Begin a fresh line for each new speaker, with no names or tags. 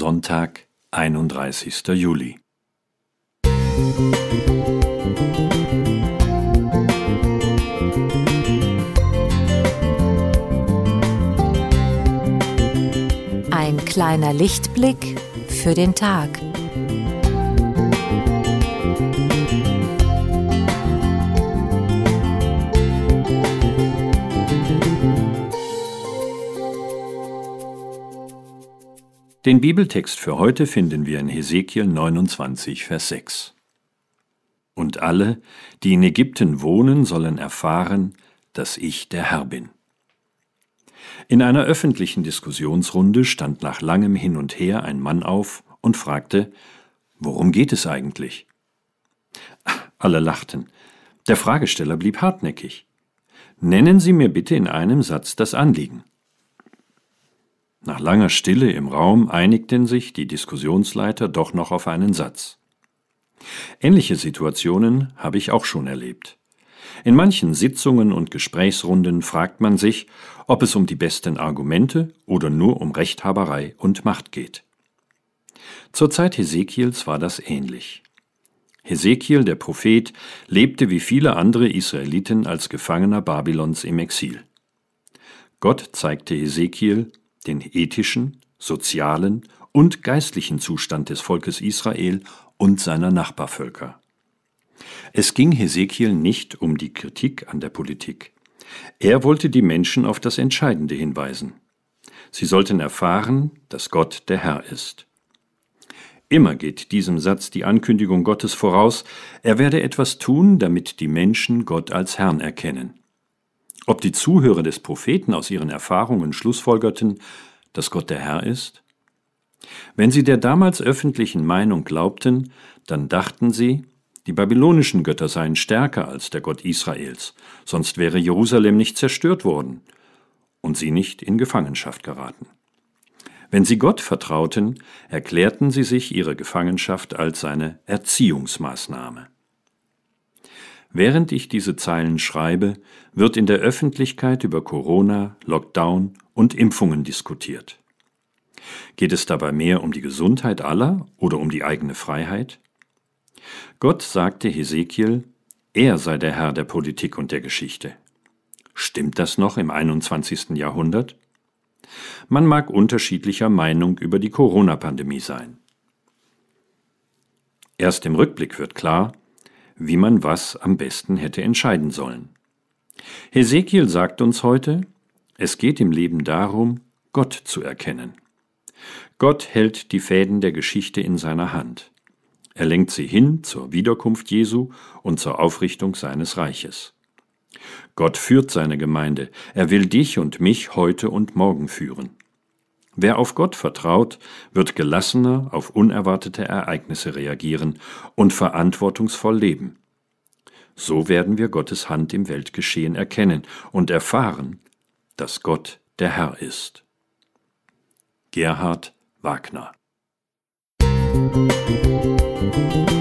Sonntag, 31. Juli.
Ein kleiner Lichtblick für den Tag.
Den Bibeltext für heute finden wir in Hesekiel 29, Vers 6. Und alle, die in Ägypten wohnen, sollen erfahren, dass ich der Herr bin. In einer öffentlichen Diskussionsrunde stand nach langem Hin und Her ein Mann auf und fragte, worum geht es eigentlich? Alle lachten. Der Fragesteller blieb hartnäckig. Nennen Sie mir bitte in einem Satz das Anliegen. Nach langer Stille im Raum einigten sich die Diskussionsleiter doch noch auf einen Satz. Ähnliche Situationen habe ich auch schon erlebt. In manchen Sitzungen und Gesprächsrunden fragt man sich, ob es um die besten Argumente oder nur um Rechthaberei und Macht geht. Zur Zeit Hesekiels war das ähnlich. Hesekiel, der Prophet, lebte wie viele andere Israeliten als Gefangener Babylons im Exil. Gott zeigte Hesekiel, den ethischen, sozialen und geistlichen Zustand des Volkes Israel und seiner Nachbarvölker. Es ging Hesekiel nicht um die Kritik an der Politik. Er wollte die Menschen auf das Entscheidende hinweisen. Sie sollten erfahren, dass Gott der Herr ist. Immer geht diesem Satz die Ankündigung Gottes voraus, er werde etwas tun, damit die Menschen Gott als Herrn erkennen. Ob die Zuhörer des Propheten aus ihren Erfahrungen schlussfolgerten, dass Gott der Herr ist? Wenn sie der damals öffentlichen Meinung glaubten, dann dachten sie, die babylonischen Götter seien stärker als der Gott Israels, sonst wäre Jerusalem nicht zerstört worden und sie nicht in Gefangenschaft geraten. Wenn sie Gott vertrauten, erklärten sie sich ihre Gefangenschaft als eine Erziehungsmaßnahme. Während ich diese Zeilen schreibe, wird in der Öffentlichkeit über Corona, Lockdown und Impfungen diskutiert. Geht es dabei mehr um die Gesundheit aller oder um die eigene Freiheit? Gott sagte Hesekiel, er sei der Herr der Politik und der Geschichte. Stimmt das noch im 21. Jahrhundert? Man mag unterschiedlicher Meinung über die Corona-Pandemie sein. Erst im Rückblick wird klar, wie man was am besten hätte entscheiden sollen. Hesekiel sagt uns heute, es geht im Leben darum, Gott zu erkennen. Gott hält die Fäden der Geschichte in seiner Hand. Er lenkt sie hin zur Wiederkunft Jesu und zur Aufrichtung seines Reiches. Gott führt seine Gemeinde, er will dich und mich heute und morgen führen. Wer auf Gott vertraut, wird gelassener auf unerwartete Ereignisse reagieren und verantwortungsvoll leben. So werden wir Gottes Hand im Weltgeschehen erkennen und erfahren, dass Gott der Herr ist. Gerhard Wagner Musik